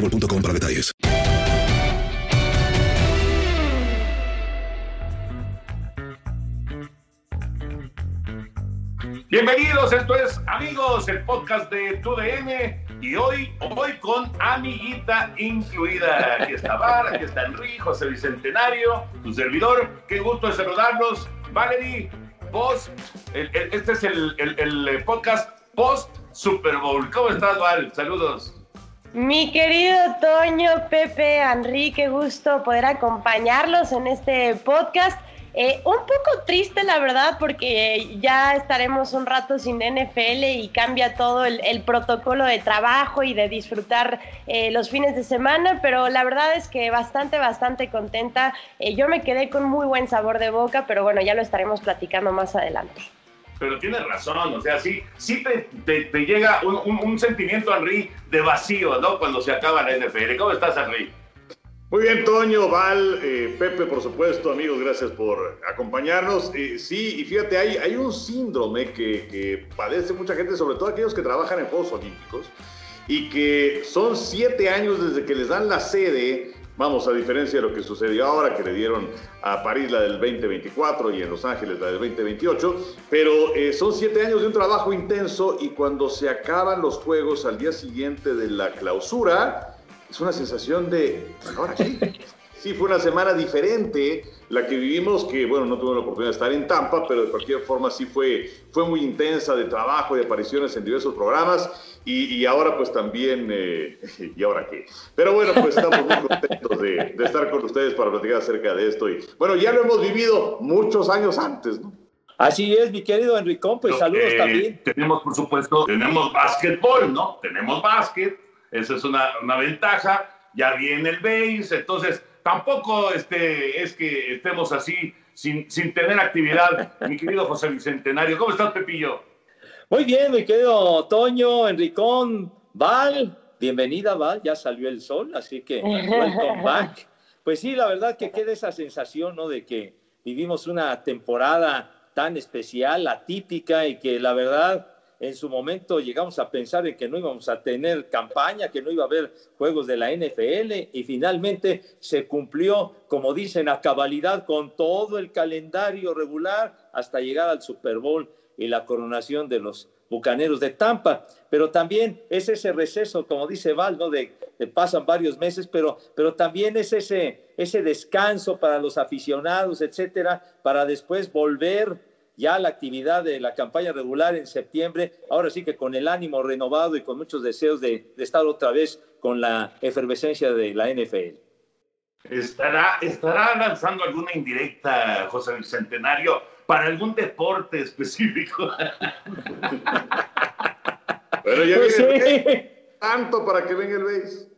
boostmobile.com para detalles. Bienvenidos, esto es Amigos, el podcast de TUDN y hoy, hoy con amiguita incluida. Aquí está Bar, aquí está Enrique, José Bicentenario, tu servidor. Qué gusto de saludarlos. Valerie, post, este es el, el- el podcast post Super Bowl. ¿Cómo estás, Val? Saludos. Mi querido Toño, Pepe, Enrique, gusto poder acompañarlos en este podcast. Eh, un poco triste, la verdad, porque ya estaremos un rato sin NFL y cambia todo el, el protocolo de trabajo y de disfrutar eh, los fines de semana, pero la verdad es que bastante, bastante contenta. Eh, yo me quedé con muy buen sabor de boca, pero bueno, ya lo estaremos platicando más adelante. Pero tienes razón, o sea, sí, sí te, te- llega un, un- un sentimiento, Henry, de vacío, ¿no? Cuando se acaba la NFL. ¿Cómo estás, Henry? Muy bien, Toño, Val, eh, Pepe, por supuesto, amigos, gracias por acompañarnos. Eh, sí, y fíjate, hay, hay un síndrome que, que padece mucha gente, sobre todo aquellos que trabajan en Juegos Olímpicos, y que son siete años desde que les dan la sede, vamos, a diferencia de lo que sucedió ahora, que le dieron a París la del 2024 y en Los Ángeles la del 2028, pero eh, son siete años de un trabajo intenso y cuando se acaban los Juegos al día siguiente de la clausura, es una sensación de, ahora sí, sí fue una semana diferente la que vivimos, que bueno, no tuve la oportunidad de estar en Tampa, pero de cualquier forma sí fue, fue muy intensa de trabajo y de apariciones en diversos programas y, y ahora pues también, eh, ¿y ahora qué? Pero bueno, pues estamos muy contentos de, de estar con ustedes para platicar acerca de esto y bueno, ya lo hemos vivido muchos años antes, ¿no? Así es, mi querido Enricón, pues saludos Eh, también. Tenemos, por supuesto, tenemos básquetbol, ¿no? Tenemos básquet, esa es una, una ventaja. Ya viene el base, entonces tampoco este, es que estemos así sin, sin tener actividad. Mi querido José Bicentenario, ¿cómo estás, Pepillo? Muy bien, mi querido Toño, Enricón, Val, bienvenida Val, ya salió el sol, así que welcome back. Pues sí, la verdad que queda esa sensación, ¿no? De que vivimos una temporada tan especial, atípica y que la verdad en su momento llegamos a pensar en que no íbamos a tener campaña, que no iba a haber juegos de la NFL y finalmente se cumplió, como dicen, a cabalidad con todo el calendario regular hasta llegar al Super Bowl y la coronación de los Bucaneros de Tampa, pero también es ese receso, como dice Val, ¿no? de, pasan varios meses, pero, pero también es ese, ese descanso para los aficionados, etcétera, para después volver ya la actividad de la campaña regular en septiembre, ahora sí que con el ánimo renovado y con muchos deseos de, de estar otra vez con la efervescencia de la NFL. ¿Estará, ¿Estará lanzando alguna indirecta, José Bicentenario, para algún deporte específico? Bueno, ya Pues viene, sí. tanto para que venga el base.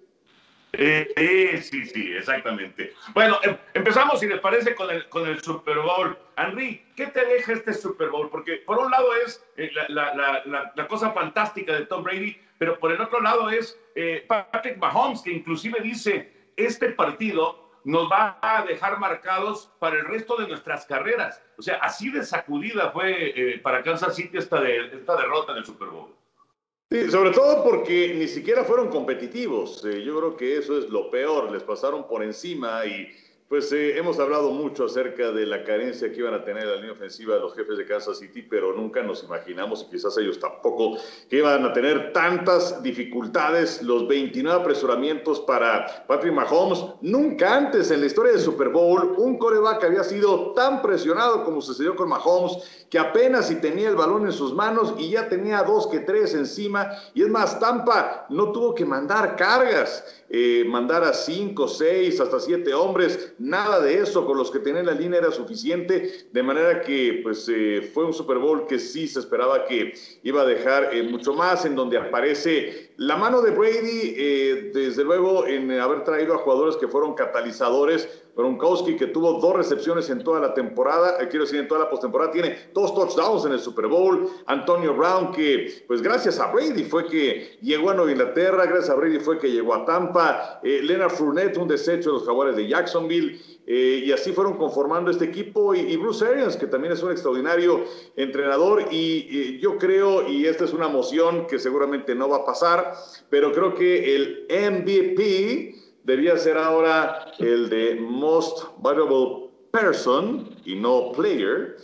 Eh, sí, sí, exactamente. Bueno, em, empezamos, si les parece, con el, con el Super Bowl. Henry, ¿qué te deja este Super Bowl? Porque por un lado es eh, la, la, la, cosa fantástica de Tom Brady, pero por el otro lado es eh, Patrick Mahomes, que inclusive dice, este partido nos va a dejar marcados para el resto de nuestras carreras. O sea, así de sacudida fue eh, para Kansas City esta, de, esta derrota en el Super Bowl. Sí, sobre todo porque ni siquiera fueron competitivos. Eh, yo creo que eso es lo peor. Les pasaron por encima y pues eh, hemos hablado mucho acerca de la carencia que iban a tener la línea ofensiva de los jefes de Kansas City, pero nunca nos imaginamos, y quizás ellos tampoco, que iban a tener tantas dificultades, los 29 apresuramientos para Patrick Mahomes. Nunca antes en la historia del Super Bowl un coreback había sido tan presionado como sucedió con Mahomes, que apenas si tenía el balón en sus manos y ya tenía dos que tres encima. Y es más, Tampa no tuvo que mandar cargas. Eh, mandar a cinco, seis, hasta siete hombres, nada de eso, con los que tenía la línea era suficiente, de manera que pues eh, fue un Super Bowl que sí se esperaba que iba a dejar eh, mucho más, en donde aparece la mano de Brady, desde luego en haber traído a jugadores que fueron catalizadores, Gronkowski, que tuvo dos recepciones en toda la temporada, eh, quiero decir, en toda la postemporada, tiene dos touchdowns en el Super Bowl. Antonio Brown, que pues gracias a Brady fue que llegó a Nueva Inglaterra, gracias a Brady fue que llegó a Tampa. Eh, Leonard Fournette, un desecho de los jaguares de Jacksonville. Eh, y así fueron conformando este equipo. Y, Bruce Arians, que también es un extraordinario entrenador. Y, yo creo, y esta es una moción que seguramente no va a pasar, pero creo que el MVP debía ser ahora el de Most Valuable Person y no Player.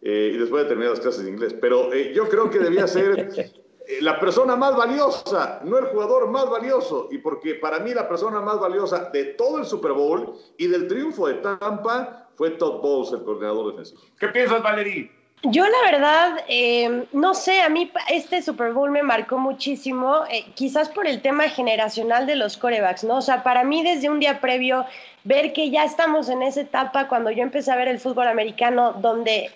Eh, y después de terminar las clases de inglés. Pero eh, yo creo que debía ser eh, la persona más valiosa, no el jugador más valioso. Y porque para mí la persona más valiosa de todo el Super Bowl y del triunfo de Tampa fue Todd Bowles, el coordinador defensivo. ¿Qué piensas, Valerie? Yo la verdad, eh, no sé, a mí este Super Bowl me marcó muchísimo, eh, quizás por el tema generacional de los corebacks, ¿no? O sea, para mí desde un día previo, ver que ya estamos en esa etapa cuando yo empecé a ver el fútbol americano, donde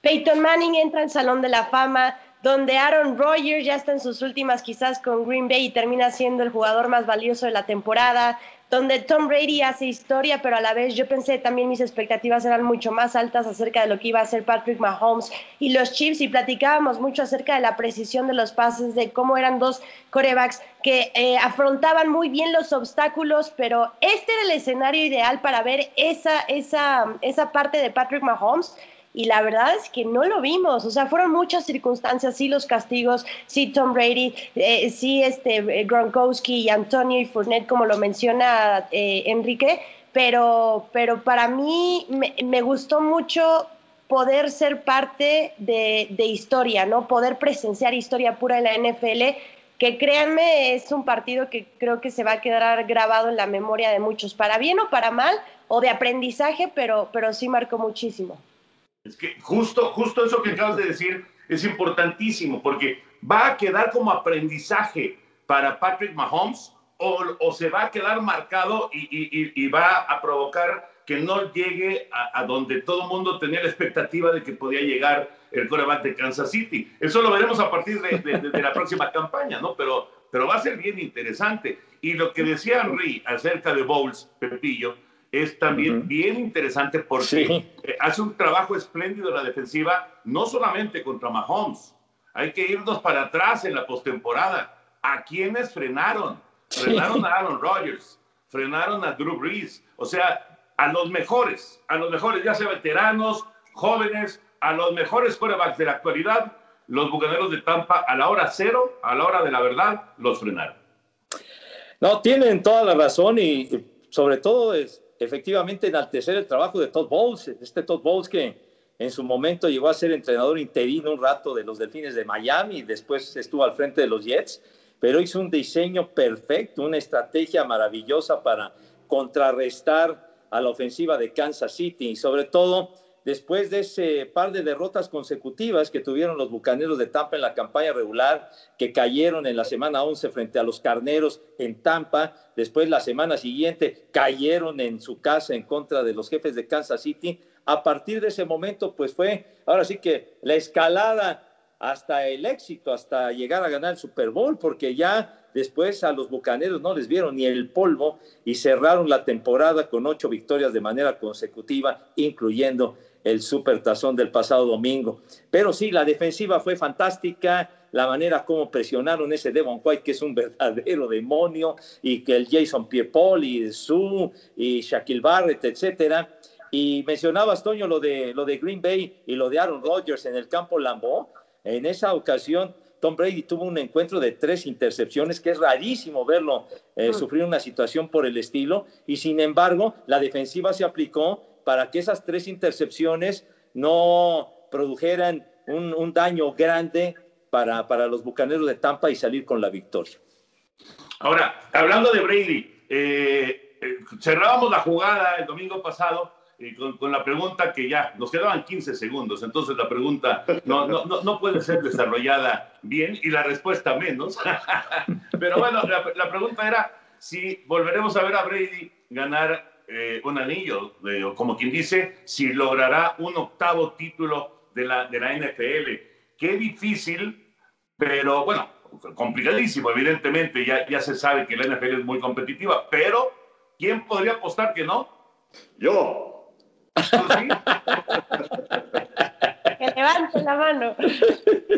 Peyton Manning entra al Salón de la Fama, donde Aaron Rodgers ya está en sus últimas quizás con Green Bay y termina siendo el jugador más valioso de la temporada, donde Tom Brady hace historia, pero a la vez yo pensé también mis expectativas eran mucho más altas acerca de lo que iba a hacer Patrick Mahomes y los Chiefs y platicábamos mucho acerca de la precisión de los pases, de cómo eran dos corebacks que eh, afrontaban muy bien los obstáculos, pero este era el escenario ideal para ver esa, esa, esa parte de Patrick Mahomes y la verdad es que no lo vimos, o sea, fueron muchas circunstancias, sí los castigos, sí Tom Brady, eh, sí este eh, Gronkowski y Antonio y Fournette, como lo menciona eh, Enrique, pero, pero para mí me, gustó mucho poder ser parte de, de, historia, ¿no? Poder presenciar historia pura en la NFL, que créanme, es un partido que creo que se va a quedar grabado en la memoria de muchos, para bien o para mal, o de aprendizaje, pero, pero sí marcó muchísimo. Es que justo, justo eso que acabas de decir es importantísimo porque va a quedar como aprendizaje para Patrick Mahomes o, se va a quedar marcado y, va a provocar que no llegue a, donde todo el mundo tenía la expectativa de que podía llegar el coreback de Kansas City. Eso lo veremos a partir de, la próxima campaña, ¿no? Pero, pero va a ser bien interesante. Y lo que decía Henry acerca de Bowles, Pepillo, es también bien interesante porque eh, hace un trabajo espléndido en la defensiva, no solamente contra Mahomes. Hay que irnos para atrás en la postemporada. ¿A quiénes frenaron? Frenaron a Aaron Rodgers, frenaron a Drew Brees, o sea, a los mejores, a los mejores, ya sea veteranos, jóvenes, a los mejores quarterbacks de la actualidad, los bucaneros de Tampa a la hora cero, a la hora de la verdad, los frenaron. No, tienen toda la razón y sobre todo es, efectivamente enaltecer el trabajo de Todd Bowles, este Todd Bowles que en su momento llegó a ser entrenador interino un rato de los Delfines de Miami, después estuvo al frente de los Jets, pero hizo un diseño perfecto, una estrategia maravillosa para contrarrestar a la ofensiva de Kansas City y sobre todo después de ese par de derrotas consecutivas que tuvieron los Bucaneros de Tampa en la campaña regular, que cayeron en la semana 11 frente a los Carneros en Tampa, después la semana siguiente cayeron en su casa en contra de los jefes de Kansas City. A partir de ese momento, pues fue ahora sí que la escalada hasta el éxito, hasta llegar a ganar el Super Bowl, porque ya después a los Bucaneros no les vieron ni el polvo y cerraron la temporada con ocho victorias de manera consecutiva, incluyendo el supertazón del pasado domingo. Pero sí, la defensiva fue fantástica, la manera como presionaron ese Devon White, que es un verdadero demonio, y que el Jason Pierre-Paul y Sue y Shaquille Barrett, etcétera. Y mencionabas, Toño, lo de, lo de Green Bay y lo de Aaron Rodgers en el campo Lambeau. En esa ocasión, Tom Brady tuvo un encuentro de tres intercepciones, que es rarísimo verlo eh, sufrir una situación por el estilo, y sin embargo, la defensiva se aplicó para que esas tres intercepciones no produjeran un, daño grande para, para, los Bucaneros de Tampa y salir con la victoria. Ahora, hablando de Brady, eh, eh, cerrábamos la jugada el domingo pasado con, la pregunta que ya nos quedaban 15 segundos, entonces la pregunta no, no, no, puede ser desarrollada bien y la respuesta menos. Pero bueno, la, pregunta era si volveremos a ver a Brady ganar eh, un anillo, o como quien dice, si logrará un octavo título de la, de la NFL. Qué difícil, pero bueno, complicadísimo, evidentemente, ya, ya se sabe que la NFL es muy competitiva, pero ¿quién podría apostar que no? Yo, que levante la mano.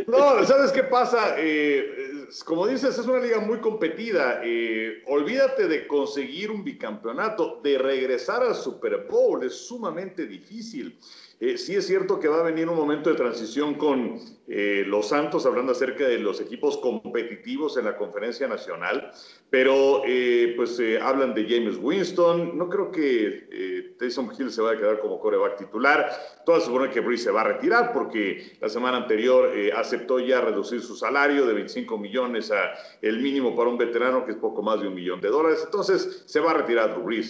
No, ¿sabes qué pasa? Eh, como dices, es una liga muy competida. Eh, olvídate de conseguir un bicampeonato, de regresar al Super Bowl, es sumamente difícil. Eh, sí es cierto que va a venir un momento de transición con eh, los Santos, hablando acerca de los equipos competitivos en la conferencia nacional, pero eh, pues hablan de James Winston, no creo que Tyson Hill se vaya a quedar como coreback titular, todas suponen que Breeze se va a retirar porque la semana anterior aceptó ya reducir su salario de 25 millones a el mínimo para un veterano que es poco más de un millón de dólares, entonces se va a retirar Drew.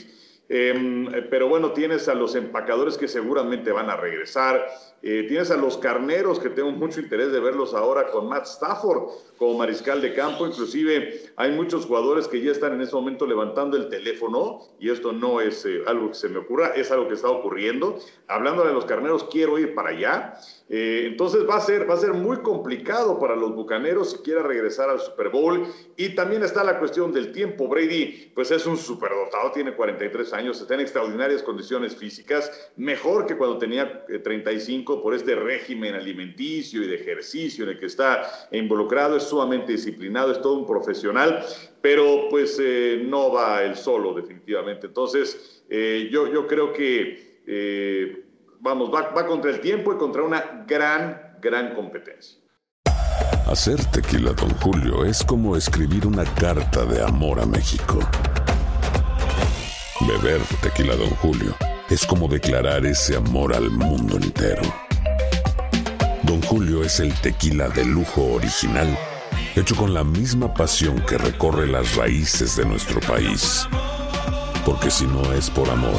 Em, pero bueno, tienes a los empacadores que seguramente van a regresar. Eh, tienes a los carneros que tengo mucho interés de verlos ahora con Matt Stafford como mariscal de campo. Inclusive hay muchos jugadores que ya están en ese momento levantando el teléfono y esto no es eh, algo que se me ocurra, es algo que está ocurriendo. Hablando de los carneros, quiero ir para allá. Eh, entonces va a, ser, va a ser muy complicado para los Bucaneros si quiera regresar al Super Bowl. Y también está la cuestión del tiempo. Brady, pues es un superdotado, tiene 43 años, está en extraordinarias condiciones físicas, mejor que cuando tenía 35 eh, por este régimen alimenticio y de ejercicio en el que está involucrado. Es sumamente disciplinado, es todo un profesional, pero pues eh, no va él solo, definitivamente. Entonces, yo, yo creo que vamos, va, contra el tiempo y contra una gran, gran competencia. Hacer tequila, don Julio, es como escribir una carta de amor a México. Beber tequila, don Julio, es como declarar ese amor al mundo entero. Don Julio es el tequila de lujo original, hecho con la misma pasión que recorre las raíces de nuestro país. Porque si no es por amor,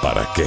¿para qué?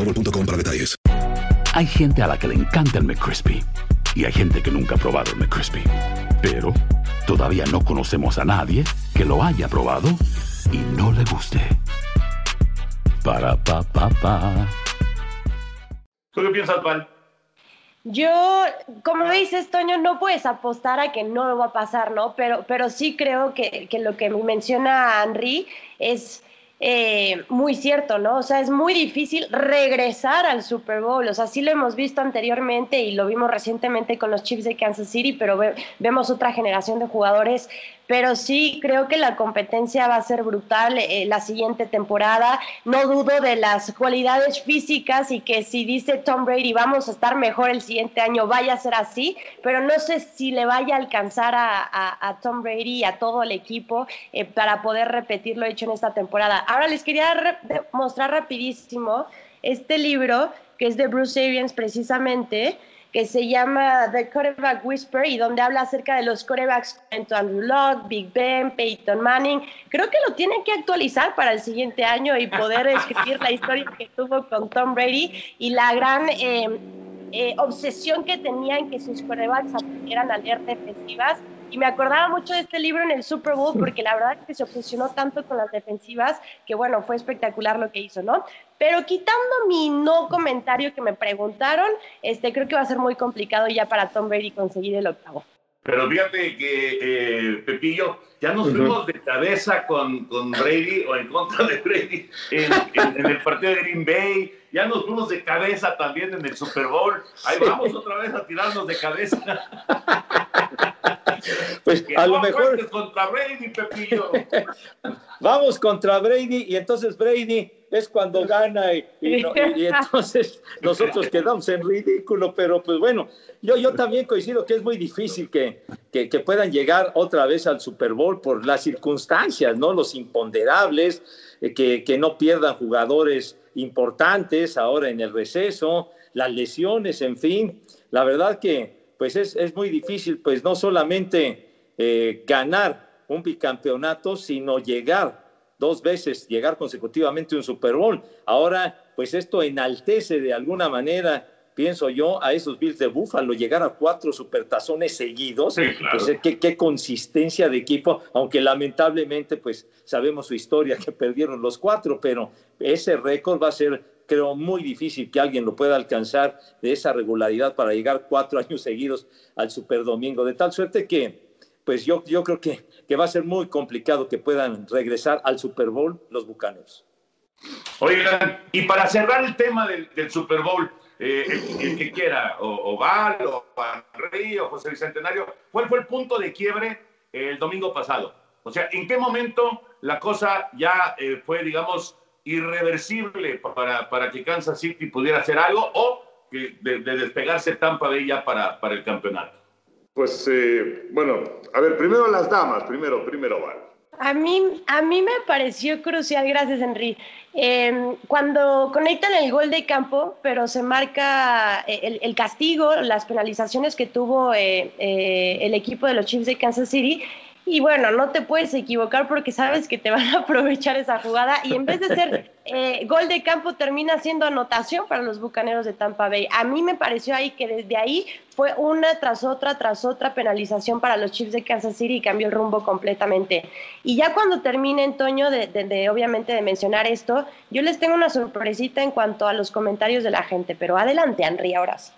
para detalles. Hay gente a la que le encanta el McCrispy y hay gente que nunca ha probado el McCrispy. Pero todavía no conocemos a nadie que lo haya probado y no le guste. Para pa pa pa. ¿Tú qué piensas, Val? Yo, como dices, Toño, no puedes apostar a que no va a pasar, ¿no? Pero, pero sí creo que, que lo que menciona Henry es eh, muy cierto, ¿no? O sea, es muy difícil regresar al Super Bowl. O sea, sí lo hemos visto anteriormente y lo vimos recientemente con los Chiefs de Kansas City, pero vemos otra generación de jugadores pero sí creo que la competencia va a ser brutal eh, la siguiente temporada. No dudo de las cualidades físicas y que si dice Tom Brady vamos a estar mejor el siguiente año, vaya a ser así, pero no sé si le vaya a alcanzar a, Tom Brady y a todo el equipo eh, para poder repetir lo hecho en esta temporada. Ahora les quería mostrar rapidísimo este libro que es de Bruce Arians precisamente que se llama The Quarterback Whisper y donde habla acerca de los quarterbacks como Andrew Locke, Big Ben, Peyton Manning. Creo que lo tienen que actualizar para el siguiente año y poder escribir la historia que tuvo con Tom Brady y la gran eh, eh, obsesión que tenían que sus quarterbacks aprendieran a leer defensivas y me acordaba mucho de este libro en el Super Bowl porque la verdad es que se obsesionó tanto con las defensivas que bueno, fue espectacular lo que hizo, ¿no? Pero quitando mi no comentario que me preguntaron, este, creo que va a ser muy complicado ya para Tom Brady conseguir el octavo. Pero fíjate que, eh, Pepillo, ya nos fuimos de cabeza con, con, Brady o en contra de Brady en, en, el partido de Green Bay. Ya nos fuimos de cabeza también en el Super Bowl. Ahí vamos otra vez a tirarnos de cabeza. Pues a lo mejor. Contra Brady, Pepillo. Vamos contra Brady y entonces Brady es cuando gana y, entonces nosotros quedamos en ridículo, pero pues bueno, yo, yo también coincido que es muy difícil que, que, puedan llegar otra vez al Super Bowl por las circunstancias, ¿no? Los imponderables, eh, que, que no pierdan jugadores importantes ahora en el receso, las lesiones, en fin. La verdad que pues es, muy difícil, pues no solamente eh, ganar un bicampeonato, sino llegar dos veces, llegar consecutivamente a un Super Bowl. Ahora, pues esto enaltece de alguna manera pienso yo, a esos Bills de Búfalo, llegar a cuatro supertazones seguidos, pues qué, qué, consistencia de equipo, aunque lamentablemente pues sabemos su historia que perdieron los cuatro, pero ese récord va a ser creo muy difícil que alguien lo pueda alcanzar de esa regularidad para llegar cuatro años seguidos al Super Domingo, de tal suerte que, pues yo, yo creo que, que va a ser muy complicado que puedan regresar al Super Bowl los Bucaneros. Oigan, y para cerrar el tema del, Super Bowl, eh, el, que quiera, o, Val, o Henry, o José Bicentenario, ¿cuál fue el punto de quiebre el domingo pasado? O sea, ¿en qué momento la cosa ya eh, fue, digamos, irreversible para, para que Kansas City pudiera hacer algo o que de, despegarse Tampa de ella para, para el campeonato? Pues eh, bueno, a ver, primero las damas, primero, primero Val. A mí, a mí me pareció crucial, gracias Henry, em, cuando conectan el gol de campo, pero se marca eh, el, el castigo, las penalizaciones que tuvo eh, el equipo de los Chiefs de Kansas City, y bueno, no te puedes equivocar porque sabes que te van a aprovechar esa jugada y en vez de ser eh, gol de campo termina siendo anotación para los Bucaneros de Tampa Bay. A mí me pareció ahí que desde ahí fue una tras otra tras otra penalización para los Chiefs de Kansas City y cambió el rumbo completamente. Y ya cuando termine, Antonio, de, obviamente de mencionar esto, yo les tengo una sorpresita en cuanto a los comentarios de la gente, pero adelante, Henry, ahora sí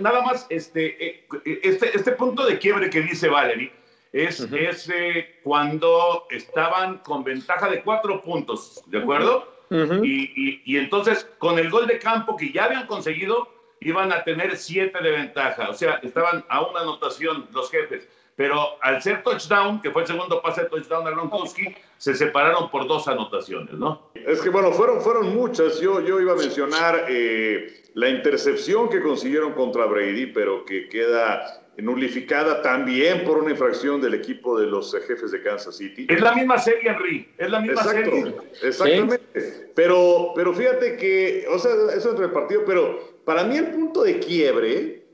nada, más, este, eh, este, este, punto de quiebre que dice Valerie es, eh, cuando estaban con ventaja de cuatro puntos, ¿de acuerdo? y, y, entonces, con el gol de campo que ya habían conseguido, iban a tener siete de ventaja. O sea, estaban a una anotación los jefes. Pero al ser touchdown, que fue el segundo pase de touchdown a Gronkowski, se separaron por dos anotaciones, ¿no? Es que, bueno, fueron, fueron muchas. Yo, yo iba a mencionar eh, la intercepción que consiguieron contra Brady, pero que queda nulificada también por una infracción del equipo de los jefes de Kansas City. Es la misma serie, Henry. Es la misma serie. Exactamente. Pero, pero fíjate que, o sea, eso es repartido, pero para mí el punto de quiebre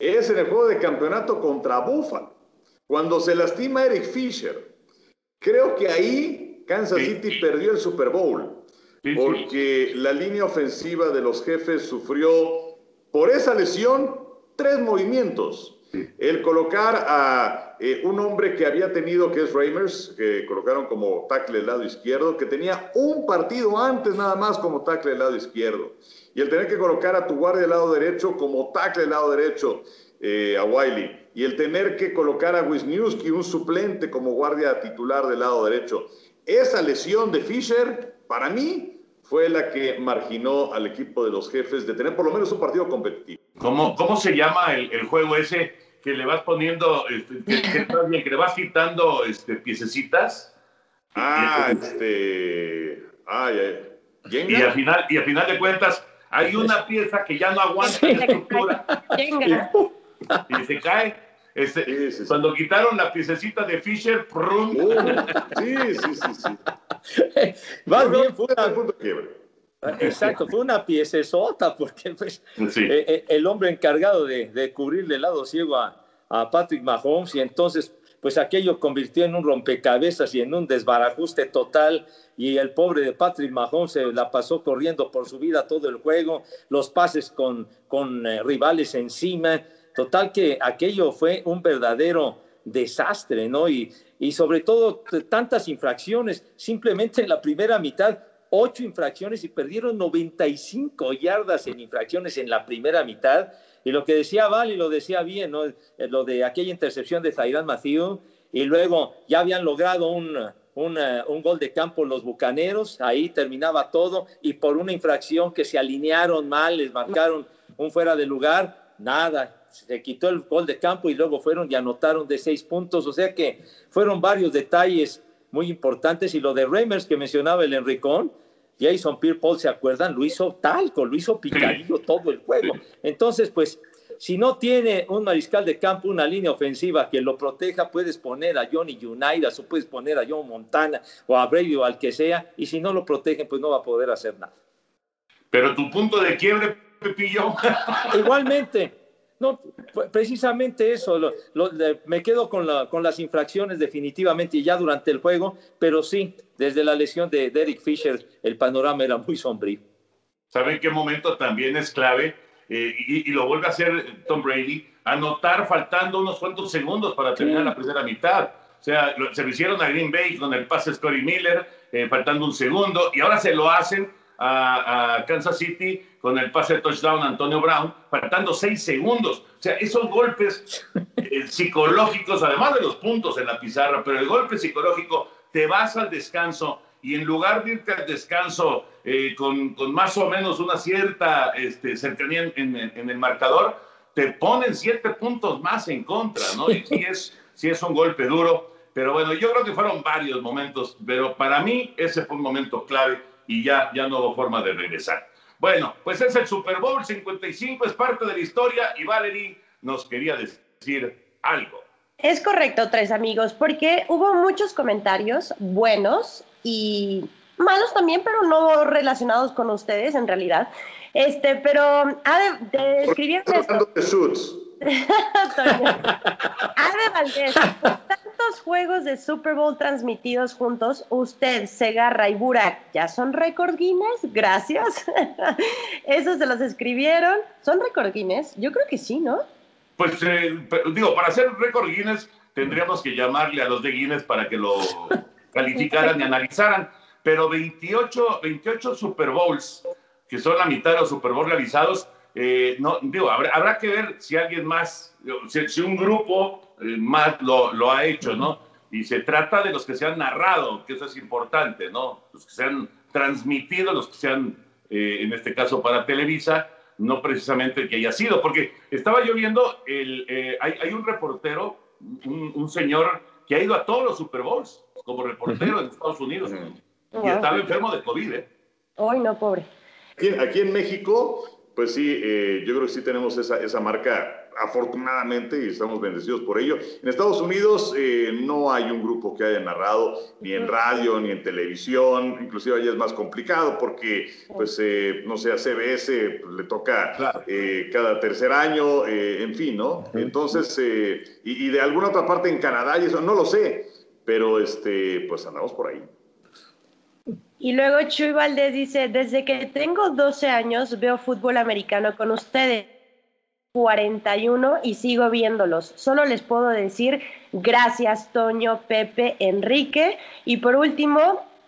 es en el juego de campeonato contra Buffalo. Cuando se lastima Eric Fisher. Creo que ahí Kansas City perdió el Super Bowl porque la línea ofensiva de los jefes sufrió por esa lesión tres movimientos. El colocar a eh, un hombre que había tenido, que es Reimers, que colocaron como tackle del lado izquierdo, que tenía un partido antes nada más como tackle del lado izquierdo. Y el tener que colocar a tu guardia del lado derecho como tackle del lado derecho, eh, a Wiley. Y el tener que colocar a Wisniewski, un suplente, como guardia titular del lado derecho esa lesión de Fisher, para mí, fue la que marginó al equipo de los jefes de tener por lo menos un partido competitivo. ¿Cómo, cómo se llama el, el juego ese que le vas poniendo, este, que, que, que le vas quitando este, piececitas? Ah, este. Ay, ay. Y al, final, y al final de cuentas, hay una pieza que ya no aguanta la estructura. y se cae. Este, Sí, sí, sí. Cuando quitaron la piececita de Fisher, ¡prum! Uh, sí, sí, sí, sí. Más bien fue una, punto quiebre. exacto, fue una piecesota, porque pues, Sí. eh, eh, el hombre encargado de, de cubrirle el lado ciego a, a Patrick Mahomes, y entonces, pues aquello convirtió en un rompecabezas y en un desbarajuste total, y el pobre de Patrick Mahomes se la pasó corriendo por su vida todo el juego, los pases con, con eh, rivales encima, total que aquello fue un verdadero desastre, ¿no? Y, y sobre todo tantas infracciones, simplemente en la primera mitad, ocho infracciones y perdieron 95 yardas en infracciones en la primera mitad. Y lo que decía Val y lo decía bien, ¿no? Eh, Lo de aquella intercepción de Zairán Matthew, y luego ya habían logrado un, un, eh, un gol de campo los bucaneros, ahí terminaba todo, y por una infracción que se alinearon mal, les marcaron un fuera de lugar, nada, se quitó el gol de campo y luego fueron y anotaron de seis puntos, o sea que fueron varios detalles muy importantes, y lo de Reimers que mencionaba el Enricón, Jason Pierre-Paul, ¿se acuerdan? Lo hizo talco, lo hizo picadillo todo el juego. Entonces, pues, si no tiene un mariscal de campo, una línea ofensiva que lo proteja, puedes poner a Johnny Unitas o puedes poner a John Montana o a Brady o al que sea, y si no lo protegen, pues no va a poder hacer nada. Pero tu punto de quiebre, Pepillo. Igualmente, no, precisamente eso, lo- lo- me quedo con, la- con las infracciones definitivamente y ya durante el juego, pero sí, desde la lesión de Derek Fisher, el panorama era muy sombrío. ¿Saben qué momento también es clave? Eh, y, y lo vuelve a hacer Tom Brady, anotar faltando unos cuantos segundos para terminar Sí. la primera mitad. O sea, lo- se lo hicieron a Green Bay con el pase Scotty Miller, eh, faltando un segundo, y ahora se lo hacen a, a Kansas City con el pase de touchdown a Antonio Brown, faltando seis segundos. O sea, esos golpes eh, psicológicos, además de los puntos en la pizarra, pero el golpe psicológico, te vas al descanso y en lugar de irte al descanso eh, con, con más o menos una cierta este, cercanía en, en- en el marcador, te ponen siete puntos más en contra, ¿no? Y sí es, sí es un golpe duro, pero bueno, yo creo que fueron varios momentos, pero para mí ese fue un momento clave y ya, ya no hubo forma de regresar. Bueno, pues es el Super Bowl 55, es parte de la historia y Valerie nos quería decir algo. Es correcto, tres amigos, porque hubo muchos comentarios buenos y malos también, pero no relacionados con ustedes en realidad. Este, pero ha de, esto. de Por tantos juegos de Super Bowl transmitidos juntos, usted, Segarra y Burak, ¿ya son récord Guinness? Gracias. Esos se los escribieron. ¿Son récord Guinness? Yo creo que sí, ¿no? Pues eh, digo, para hacer récord Guinness tendríamos que llamarle a los de Guinness para que lo calificaran y analizaran. Pero 28, 28 Super Bowls, que son la mitad de los Super Bowls realizados, eh, no, digo, habrá, habrá que ver si alguien más, si, si un grupo eh, más lo, lo ha hecho, ¿no? Y se trata de los que se han narrado, que eso es importante, ¿no? Los que se han transmitido, los que se han, eh, en este caso para Televisa, no precisamente el que haya sido, porque estaba yo viendo, el, eh, hay, hay un reportero, un, un señor que ha ido a todos los Super Bowls como reportero en Estados Unidos y Wow. estaba enfermo de COVID, ¿eh? Hoy no, pobre. Aquí, aquí en México, pues sí, eh, yo creo que sí tenemos esa, esa marca, afortunadamente, y estamos bendecidos por ello. En Estados Unidos eh, no hay un grupo que haya narrado ni en radio ni en televisión, inclusive allá es más complicado porque, pues, eh, no sé, a CBS pues, le toca eh, cada tercer año, eh, en fin, ¿no? Entonces, eh, y, y de alguna otra parte en Canadá y eso, no lo sé, pero este, pues andamos por ahí. Y luego Chuy Valdés dice, desde que tengo 12 años veo fútbol americano con ustedes. 41 y sigo viéndolos. Solo les puedo decir gracias Toño, Pepe, Enrique. Y por último,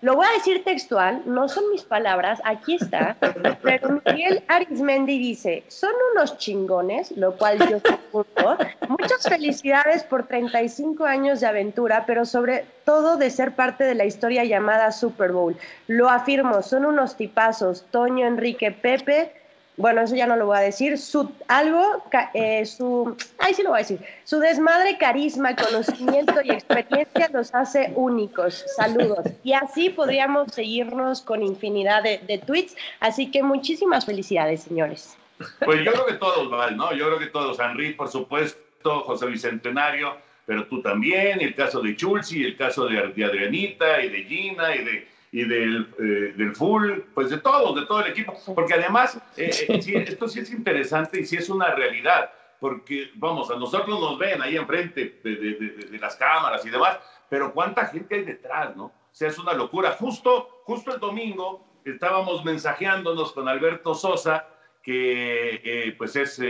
Lo voy a decir textual, no son mis palabras, aquí está. Pero Miguel Arismendi dice, son unos chingones, lo cual yo supongo. Muchas felicidades por 35 años de aventura, pero sobre todo de ser parte de la historia llamada Super Bowl. Lo afirmo, son unos tipazos, Toño, Enrique, Pepe, bueno, eso ya no lo voy a decir, su algo, eh, su, ay sí lo voy a decir, su desmadre, carisma, conocimiento y experiencia los hace únicos. Saludos. Y así podríamos seguirnos con infinidad de, tweets. Así que muchísimas felicidades, señores. Pues yo creo que todos, Val, ¿no? Yo creo que todos, Henry, por supuesto, José Bicentenario, pero tú también, el caso de Chulsi, el caso de, de Adrianita y de Gina y de y del, eh, del full, pues de todos, de todo el equipo, porque además eh, eh, esto sí es interesante y sí es una realidad, porque vamos, a nosotros nos ven ahí enfrente de, de, de, las cámaras y demás, pero cuánta gente hay detrás, ¿no? O sea, es una locura. Justo, justo el domingo estábamos mensajeándonos con Alberto Sosa, que pues es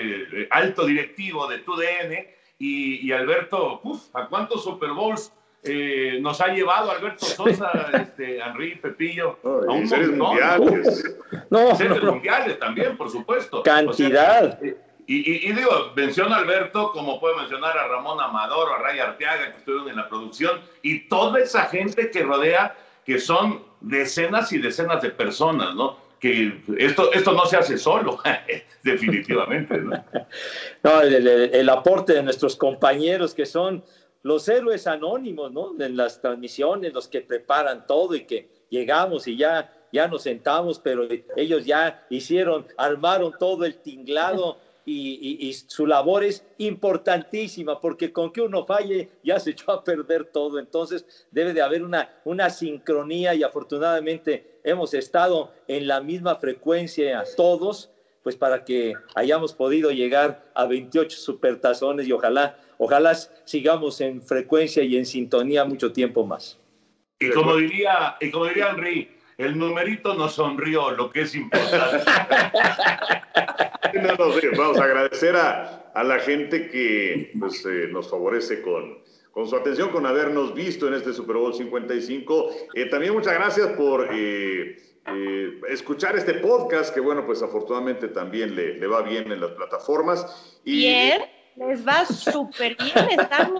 alto directivo de TUDN, y, y Alberto, uf, ¿a cuántos Super Bowls eh, nos ha llevado Alberto Sosa, este, Henry, Pepillo, a un mundiales. No, series mundiales también, por supuesto. Cantidad. y, y, digo, menciono a Alberto como puedo mencionar a Ramón Amador o a Ray Arteaga que estuvieron en la producción y toda esa gente que rodea, que son decenas y decenas de personas, ¿no? Que esto, esto no se hace solo, definitivamente, ¿no? no el, el aporte de nuestros compañeros que son los héroes anónimos, ¿no? En las transmisiones, los que preparan todo y que llegamos y ya, ya nos sentamos, pero ellos ya hicieron, armaron todo el tinglado y, su labor es importantísima porque con que uno falle ya se echó a perder todo. Entonces debe de haber una, una sincronía y afortunadamente hemos estado en la misma frecuencia todos pues para que hayamos podido llegar a 28 supertazones y ojalá ojalá sigamos en frecuencia y en sintonía mucho tiempo más. Y como diría, y como diría Henry, el numerito nos sonrió, lo que es importante. vamos a agradecer a, a la gente que pues, eh, nos favorece con, con su atención, con habernos visto en este Super Bowl 55. Eh, también muchas gracias por eh, escuchar este podcast, que bueno, pues afortunadamente también le, le va bien en las plataformas. Y, Bien les va súper bien, están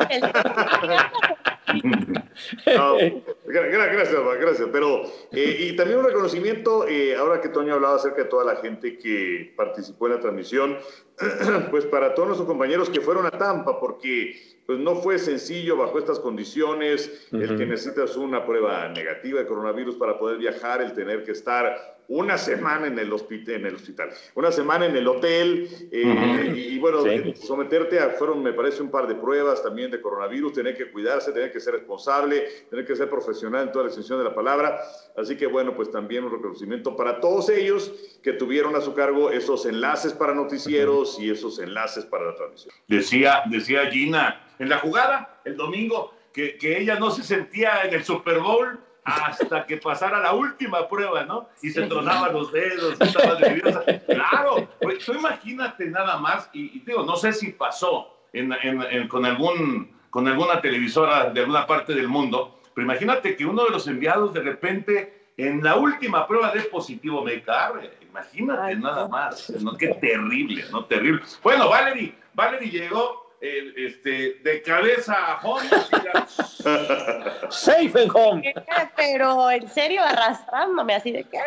en el... gracias, gracias. Pero, eh, y también un reconocimiento, eh, ahora que Toño hablaba acerca de toda la gente que participó en la transmisión, pues para todos nuestros compañeros que fueron a Tampa, porque pues no fue sencillo bajo estas condiciones, el que necesitas una prueba negativa de coronavirus para poder viajar, el tener que estar una semana en el, hospital, en el hospital, una semana en el hotel, eh, y, bueno, someterte a, fueron, me parece, un par de pruebas también de coronavirus, tener que cuidarse, tener que ser responsable, tener que ser profesional en toda la extensión de la palabra. Así que bueno, pues también un reconocimiento para todos ellos que tuvieron a su cargo esos enlaces para noticieros y esos enlaces para la transmisión. Decía, decía Gina, en la jugada, el domingo, que, que ella no se sentía en el Super Bowl hasta que pasara la última prueba, ¿no? Y se tronaba los dedos, estaba nerviosa. Claro, pues tú imagínate nada más, y, digo, no sé si pasó en, en, con, algún, con alguna televisora de alguna parte del mundo, pero imagínate que uno de los enviados de repente en la última prueba de positivo me cabe. Imagínate nada más, ¿no? Qué terrible, ¿no? Terrible. Bueno, Valerie, Valerie llegó este, de cabeza a home. Safe and home. Pero en serio, arrastrándome así de que.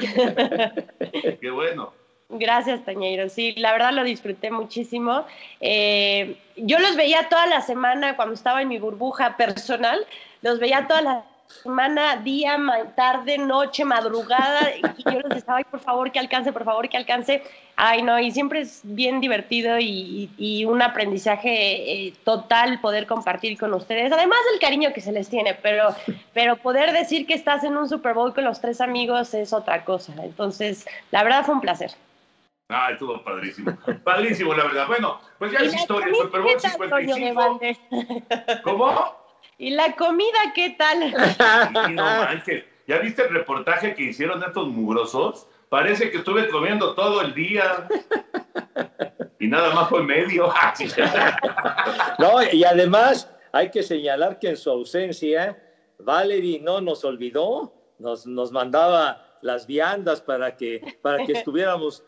Qué bueno. Gracias, Tañeiro. Sí, la verdad lo disfruté muchísimo. Eh, yo los veía toda la semana cuando estaba en mi burbuja personal, los veía toda la semana, día, tarde, noche, madrugada, y yo les decía, ay, por favor, que alcance, por favor, que alcance. Ay, no, y siempre es bien divertido y, un aprendizaje eh, total poder compartir con ustedes, además del cariño que se les tiene, pero, pero poder decir que estás en un Super Bowl con los tres amigos es otra cosa. Entonces, la verdad fue un placer. Ah, estuvo padrísimo. Padrísimo, la verdad. Bueno, pues ya es historia. Super Bowl 55. ¿Cómo? ¿Y la comida qué tal? ¿Ya viste el reportaje que hicieron estos mugrosos? Parece que estuve comiendo todo el día. Y nada más fue medio. no, y además hay que señalar que en su ausencia Valerie no nos olvidó, nos, nos mandaba las viandas para que, para que estuviéramos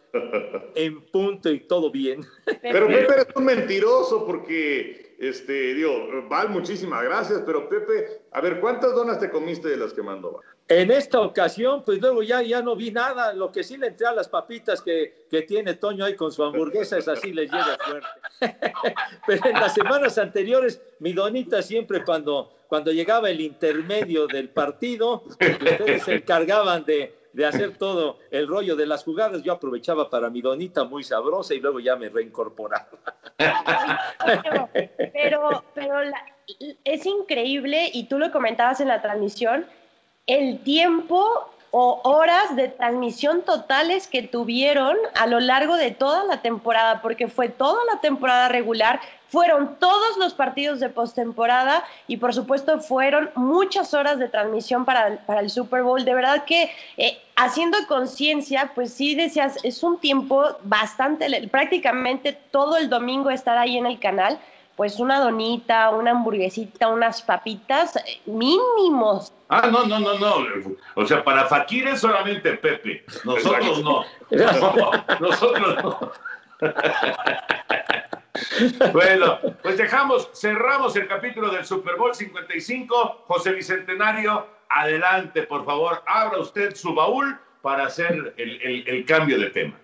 en punto y todo bien. Pero Pepe eres un mentiroso porque, este, digo, Val, muchísimas gracias, pero Pepe, a ver, ¿cuántas donas te comiste de las que mandó Val? En esta ocasión, pues luego ya, ya no vi nada. Lo que sí le entré a las papitas que, que tiene Toño ahí con su hamburguesa, es así, les llega fuerte. Pero en las semanas anteriores, mi donita siempre cuando, cuando llegaba el intermedio del partido, ustedes se encargaban de, de hacer todo el rollo de las jugadas, yo aprovechaba para mi donita muy sabrosa y luego ya me reincorporaba. Pero, pero, es increíble, y tú lo comentabas en la transmisión, el tiempo o horas de transmisión totales que tuvieron a lo largo de toda la temporada, porque fue toda la temporada regular, fueron todos los partidos de postemporada y por supuesto fueron muchas horas de transmisión para, el- para el Super Bowl. De verdad que eh, haciendo conciencia, pues sí decías, es un tiempo bastante, prácticamente todo el domingo estar ahí en el canal, pues una donita, una hamburguesita, unas papitas eh, mínimos. Ah, no, no, no, no. O sea, para Fakir es solamente Pepe. Nosotros no. No, nosotros no. Bueno, pues dejamos, cerramos el capítulo del Super Bowl 55. José Bicentenario, adelante, por favor, abra usted su baúl para hacer el, el- el cambio de tema.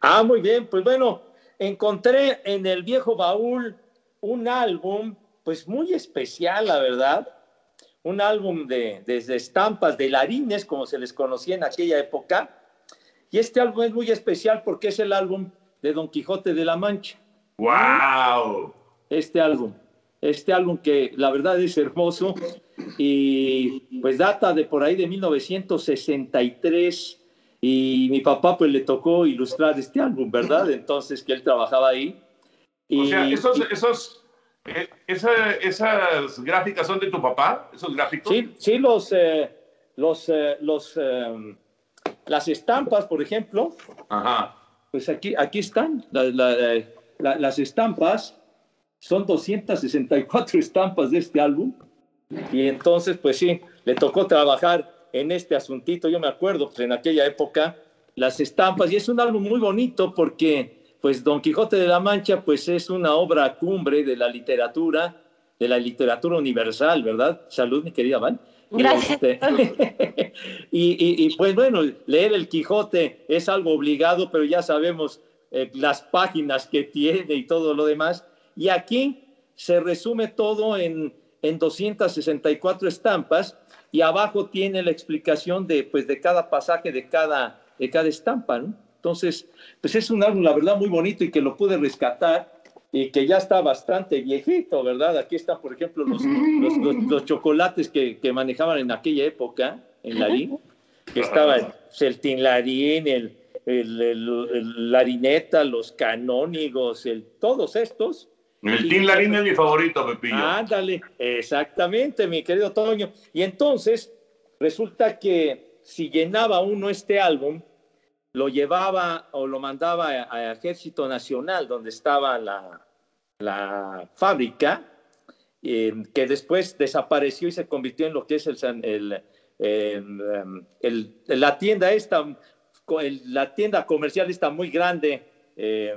Ah, muy bien, pues bueno, encontré en el viejo baúl un álbum, pues muy especial, la verdad. Un álbum de, desde estampas de larines, como se les conocía en aquella época. Y este álbum es muy especial porque es el álbum de Don Quijote de la Mancha. ¡Wow! Este álbum. Este álbum que la verdad es hermoso y pues data de por ahí de 1963 y mi papá pues le tocó ilustrar este álbum, ¿verdad? Entonces que él trabajaba ahí. O sea, Y- esos, y- esos, eh, esa- esas gráficas son de tu papá, esos gráficos. Sí, sí, los, eh, los, eh, los, eh, las estampas, por ejemplo, Ajá. pues aquí, aquí están la- la- la- las estampas. Son 264 estampas de este álbum. Y entonces, pues sí, le tocó trabajar en este asuntito. Yo me acuerdo, pues en aquella época, las estampas. Y es un álbum muy bonito porque, pues, Don Quijote de la Mancha, pues es una obra cumbre de la literatura, de la literatura universal, ¿verdad? Salud, mi querida Val. Y, Gracias. este, y, y- y, pues bueno, leer el Quijote es algo obligado, pero ya sabemos eh, las páginas que tiene y todo lo demás. Y aquí se resume todo en, en 264 estampas y abajo tiene la explicación de, pues, de cada pasaje, de cada, de cada estampa. ¿no? Entonces, pues es un álbum, la verdad, muy bonito y que lo pude rescatar y que ya está bastante viejito, ¿verdad? Aquí están, por ejemplo, los, los, los- los chocolates que, que manejaban en aquella época en Larín, que estaban pues, el Tinlarín, el, el, el- el Larineta, los canónigos, el, todos estos. El Tim Larín es mi favorito, Pepillo. Ándale, exactamente, mi querido Toño. Y entonces, resulta que si llenaba uno este álbum, lo llevaba o lo mandaba a, a Ejército Nacional, donde estaba la, la fábrica, eh, que después desapareció y se convirtió en lo que es el, eh, el- la tienda esta, la tienda comercial esta muy grande. eh,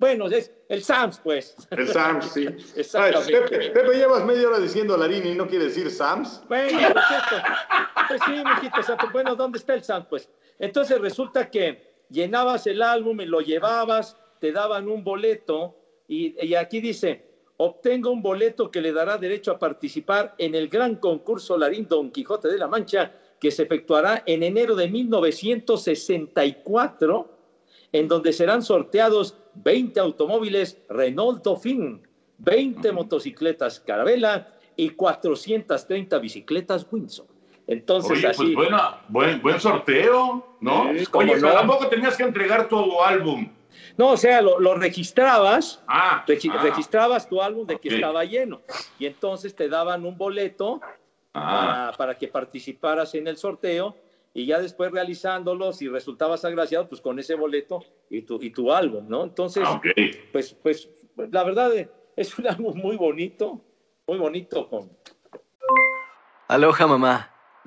bueno, es el Sams, pues. El Sams, sí. Exactamente. Ay, Pepe, Pepe, llevas media hora diciendo Larini y no quiere decir Sams. Bueno, cierto. Pues sí, mijito santo. Bueno, ¿dónde está el Sam? Pues entonces resulta que llenabas el álbum y lo llevabas, te daban un boleto y, y aquí dice, obtenga un boleto que le dará derecho a participar en el gran concurso Larín Don Quijote de la Mancha que se efectuará en enero de 1964, en donde serán sorteados 20 automóviles Renault Dauphine, 20 motocicletas Carabela y 430 bicicletas Windsor. Entonces, Oye, así. pues buena, buen, buen sorteo, ¿no? Cómo Oye, pero no. tampoco tenías que entregar tu álbum. No, o sea, lo, lo registrabas, Ah, regi- ah. registrabas tu álbum de que estaba lleno y entonces te daban un boleto Ah. para, para que participaras en el sorteo y ya después realizándolo, si resultabas agraciado, pues con ese boleto y tu, y tu álbum, ¿no? Entonces, Ah, pues, pues la verdad eh, es un álbum muy bonito, muy bonito con, Aloha, mamá.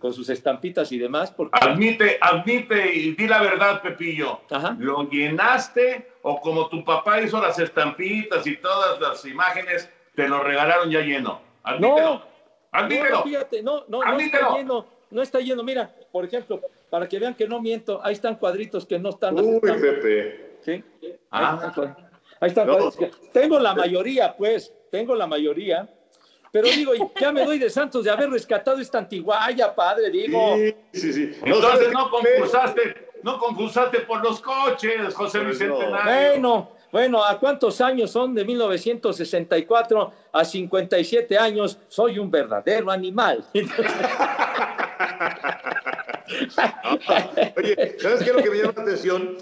Con sus estampitas y demás. Porque... Admite, admite y di la verdad, Pepillo. ¿Lo llenaste o como tu papá hizo las estampitas y todas las imágenes, te lo regalaron ya lleno? Admítelo. No, Admítelo. No, fíjate, no, no, no está lleno, no está lleno. Mira, por ejemplo, para que vean que no miento, ahí están cuadritos que no están. Uy, Pepe. ¿Sí? Ah. Ahí están, cuad- ahí están No. cuadritos que- Tengo la mayoría, pues, tengo la mayoría. Pero digo, ya me doy de santos de haber rescatado esta antiguaya, padre, digo. Sí, sí, sí. Entonces no concursaste, no concursaste por los coches, José Pues no. Bicentenario. Bueno, bueno, ¿a cuántos años son de 1964 a 57 años? Soy un verdadero animal. Oye, ¿sabes qué es lo que me llama la atención?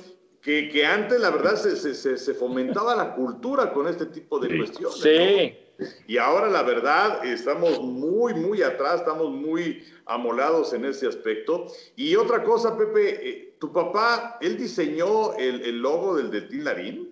Que, que antes, la verdad, se, se- se- fomentaba la cultura con este tipo de cuestiones. Sí. ¿no? Y ahora, la verdad, estamos muy, muy atrás, estamos muy amolados en ese aspecto. Y otra cosa, Pepe, eh, tu papá, ¿él diseñó el, el logo del Deltín Larín?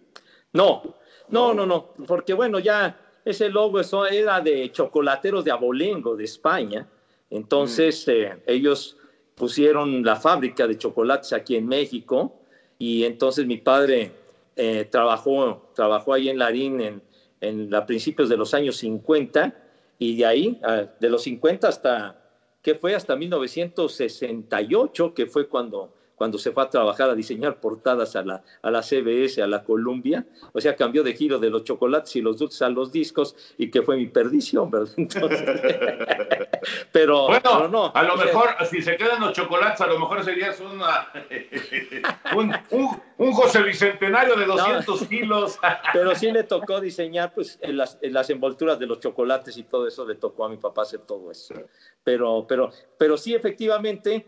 No, no, no, no, porque bueno, ya ese logo eso era de chocolateros de Abolengo, de España. Entonces, eh, ellos pusieron la fábrica de chocolates aquí en México y entonces mi padre eh, trabajó, trabajó ahí en Larín en, en a principios de los años 50 y de ahí, ah, de los 50 hasta, ¿qué fue? Hasta 1968, que fue cuando, cuando se fue a trabajar a diseñar portadas a la, a la CBS, a la Columbia. O sea, cambió de giro de los chocolates y los dulces a los discos y que fue mi perdición, ¿verdad? Entonces, pero, Bueno, pero no. a lo sea, mejor, si se quedan los chocolates, a lo mejor serías una, un, un- un José Bicentenario de 200 kilos. Pero sí le tocó diseñar pues, en las, en las envolturas de los chocolates y todo eso, le tocó a mi papá hacer todo eso. Pero, pero, pero sí, efectivamente,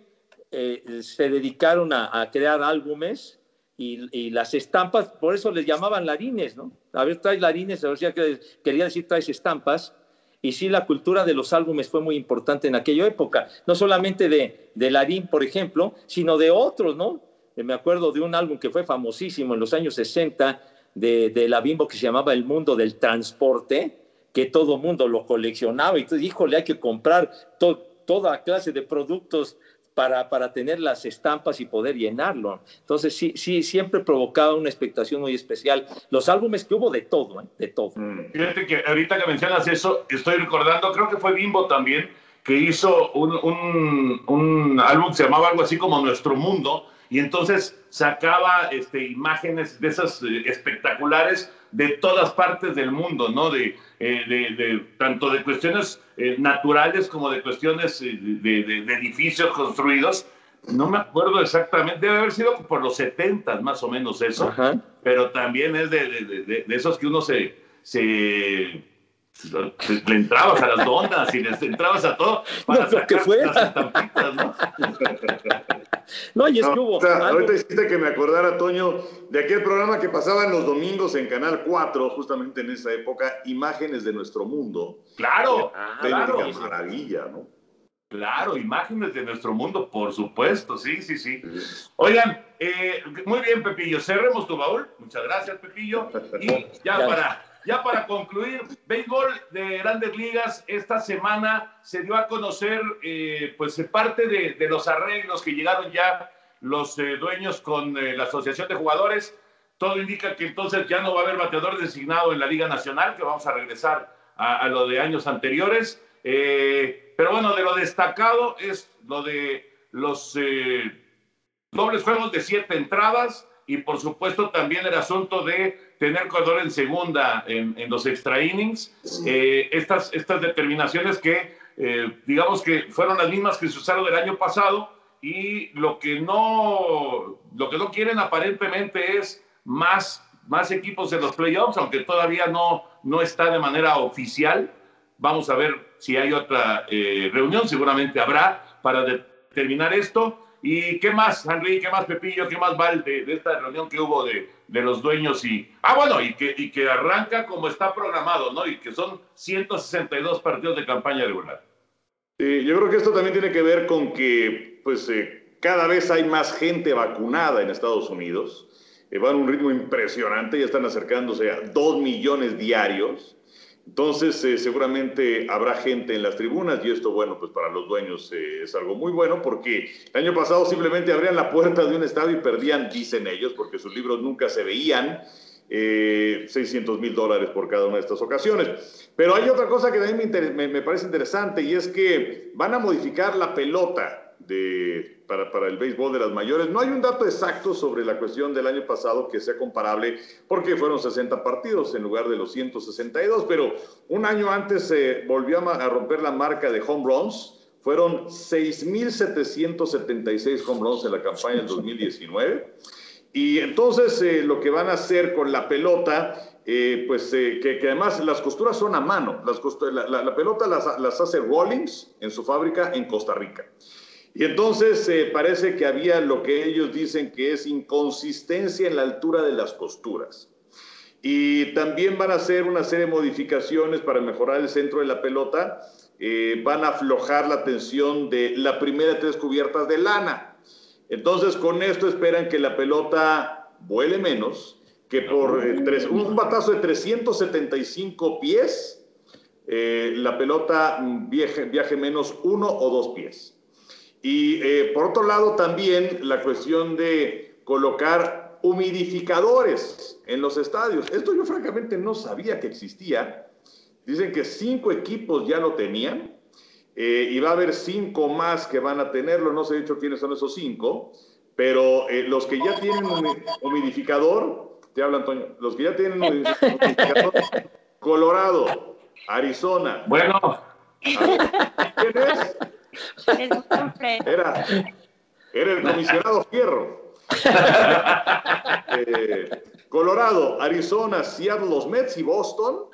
eh, se dedicaron a, a crear álbumes y, y las estampas, por eso les llamaban larines, ¿no? A ver, traes larines, o sea, que quería decir traes estampas. Y sí, la cultura de los álbumes fue muy importante en aquella época, no solamente de, de Larín, por ejemplo, sino de otros, ¿no? Eh, Me acuerdo de un álbum que fue famosísimo en los años 60 de, de la Bimbo que se llamaba El Mundo del Transporte, que todo mundo lo coleccionaba y entonces, híjole, hay que comprar to- toda clase de productos para, para tener las estampas y poder llenarlo. Entonces, sí, sí, siempre provocaba una expectación muy especial. Los álbumes que hubo de todo, ¿eh? de todo. Fíjate que ahorita que mencionas eso, estoy recordando, creo que fue Bimbo también, que hizo un, un- un álbum que se llamaba algo así como Nuestro Mundo, y entonces sacaba este, imágenes de esas eh, espectaculares de todas partes del mundo, ¿no? De, eh, de- de- tanto de cuestiones eh, naturales como de cuestiones eh, de, de- edificios construidos. No me acuerdo exactamente, debe haber sido por los 70 más o menos eso, pero también es de esos que uno se, se le entrabas a las ondas y les entrabas a todo para No, lo que sacar fuera. las estampitas, ¿no? No, y es que No, hubo o sea, algo- ahorita hiciste que me acordara, Toño, de aquel programa que pasaban los domingos en Canal 4, justamente en esa época, Imágenes de Nuestro Mundo. Claro, Auténtica claro. maravilla, ¿no? Claro, imágenes de nuestro mundo, por supuesto, sí, sí, sí. Oigan, eh, muy bien, Pepillo, cerremos tu baúl. Muchas gracias, Pepillo. Y ya Ya. para, ya para concluir, béisbol de grandes ligas, esta semana se dio a conocer eh, pues parte de, los arreglos que llegaron ya los eh, dueños con eh, la Asociación de Jugadores. Todo indica que entonces ya no va a haber bateador designado en la Liga Nacional, que vamos a regresar a, lo de años anteriores. Eh, pero bueno, de lo destacado es lo de los eh, dobles juegos de siete entradas y por supuesto también el asunto de tener corredor en segunda en, en los extra innings. Eh, estas, estas determinaciones que eh, digamos que fueron las mismas que se usaron el año pasado y lo que no, lo que no quieren aparentemente es más, más equipos en los playoffs, aunque todavía no, no está de manera oficial. Vamos a ver si hay otra eh, reunión, seguramente habrá para determinar esto. ¿Y qué más, Henry? ¿Qué más, Pepillo? ¿Qué más, Val, de, esta reunión que hubo de, de los dueños? y Ah, bueno, y que, y que arranca como está programado, ¿no? Y que son 162 partidos de campaña regular. Eh, yo creo que esto también tiene que ver con que pues, eh, cada vez hay más gente vacunada en Estados Unidos. Eh, van a un ritmo impresionante, ya están acercándose a 2 millones diarios. Entonces, eh, seguramente habrá gente en las tribunas y esto, bueno, pues para los dueños eh, es algo muy bueno porque el año pasado simplemente abrían la puerta de un estadio y perdían, dicen ellos, porque sus libros nunca se veían, eh, 600 mil dólares por cada una de estas ocasiones. Pero hay otra cosa que también me, me parece interesante y es que van a modificar la pelota de, para, para el béisbol de las mayores. No hay un dato exacto sobre la cuestión del año pasado que sea comparable porque fueron 60 partidos en lugar de los 162, pero un año antes se volvió a, a romper la marca de home runs. Fueron 6.776 home runs en la campaña del 2019. Y entonces eh, lo que van a hacer con la pelota, eh, pues eh, que, que además las costuras son a mano. Las costu- la, la- la pelota las, las hace Rawlings en su fábrica en Costa Rica. Y entonces eh, parece que había lo que ellos dicen que es inconsistencia en la altura de las costuras. Y también van a hacer una serie de modificaciones para mejorar el centro de la pelota. Eh, van a aflojar la tensión de la primera tres cubiertas de lana. Entonces, con esto esperan que la pelota vuele menos, que por eh, tres- un batazo de 375 pies, eh, la pelota mm, viaje menos uno o dos pies. Y eh, por otro lado, también la cuestión de colocar humidificadores en los estadios. Esto yo francamente no sabía que existía. Dicen que cinco equipos ya lo tenían eh, y va a haber cinco más que van a tenerlo. No se ha dicho quiénes son esos cinco, pero eh, los que ya tienen humi- humidificador, te habla Antonio, los que ya tienen humidificador, Colorado, Arizona. Bueno, ¿Quién es? Es. Era, era el comisionado Fierro. Eh, Colorado, Arizona, Seattle, los Mets y Boston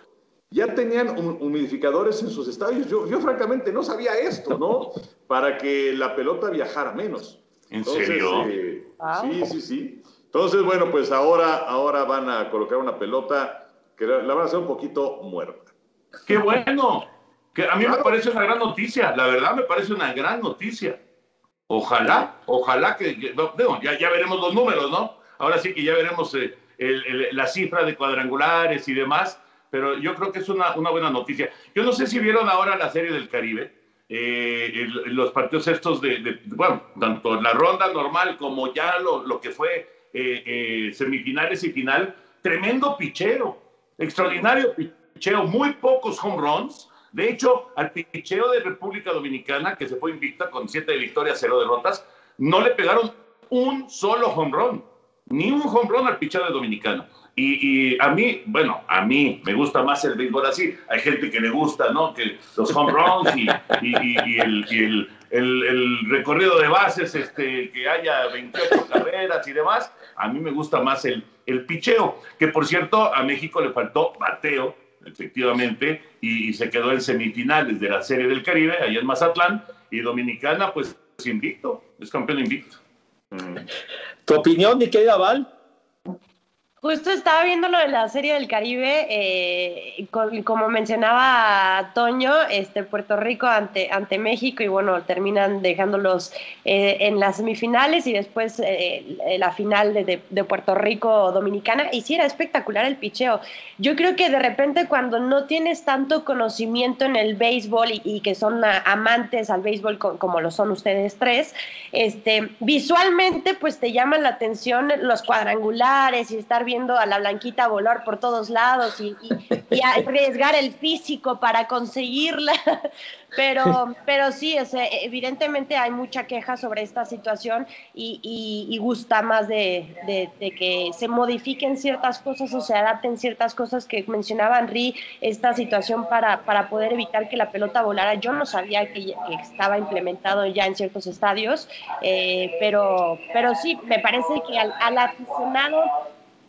ya tenían hum- humidificadores en sus estadios. Yo, yo francamente no sabía esto, ¿no? Para que la pelota viajara menos. ¿En serio? eh, Wow. Sí, sí, sí. Entonces, bueno, pues ahora, ahora van a colocar una pelota que la, la van a hacer un poquito muerta. qué bueno. Que a mí me parece una gran noticia, la verdad me parece una gran noticia. Ojalá, ojalá que, ya, ya veremos los números, ¿no? Ahora sí que ya veremos eh, la cifra de cuadrangulares y demás, pero yo creo que es una, una buena noticia. Yo no sé si vieron ahora la serie del Caribe, eh, los partidos estos de, bueno, tanto la ronda normal como ya lo, lo que fue eh, semifinales y final, tremendo picheo, extraordinario picheo, muy pocos home runs. De hecho, al picheo de República Dominicana, que se fue invicta con siete victorias, cero derrotas, no le pegaron un solo home run, ni un home run al picheo de Dominicana. Y, a mí, bueno, a mí me gusta más el béisbol así. Hay gente que le gusta, ¿no? Que los home runs y, el recorrido de bases, este, que haya 28 carreras y demás. A mí me gusta más el, el picheo, que por cierto, a México le faltó bateo efectivamente, y, se quedó en semifinales de la Serie del Caribe, ahí en Mazatlán, y Dominicana, pues invicto, es campeón invicto. ¿Tu opinión, mi querida Val? Justo estaba viendo lo de la Serie del Caribe, eh, como mencionaba Toño, este, Puerto Rico ante, ante México y bueno, terminan dejándolos eh, en las semifinales y después eh, la final de, de- Puerto Rico-Dominicana y sí era espectacular el picheo. Yo creo que de repente cuando no tienes tanto conocimiento en el béisbol y, que son amantes al béisbol co- como lo son ustedes tres, este, visualmente pues te llaman la atención los cuadrangulares y estar viendo a la blanquita volar por todos lados y, y- y arriesgar el físico para conseguirla. Pero, pero sí, sea, evidentemente hay mucha queja sobre esta situación y, y- gusta más de, de- de que se modifiquen ciertas cosas o se adapten ciertas cosas que mencionaba Henry, esta situación para, para poder evitar que la pelota volara. Yo no sabía que, que estaba implementado ya en ciertos estadios, eh, pero, pero sí, me parece que al, al aficionado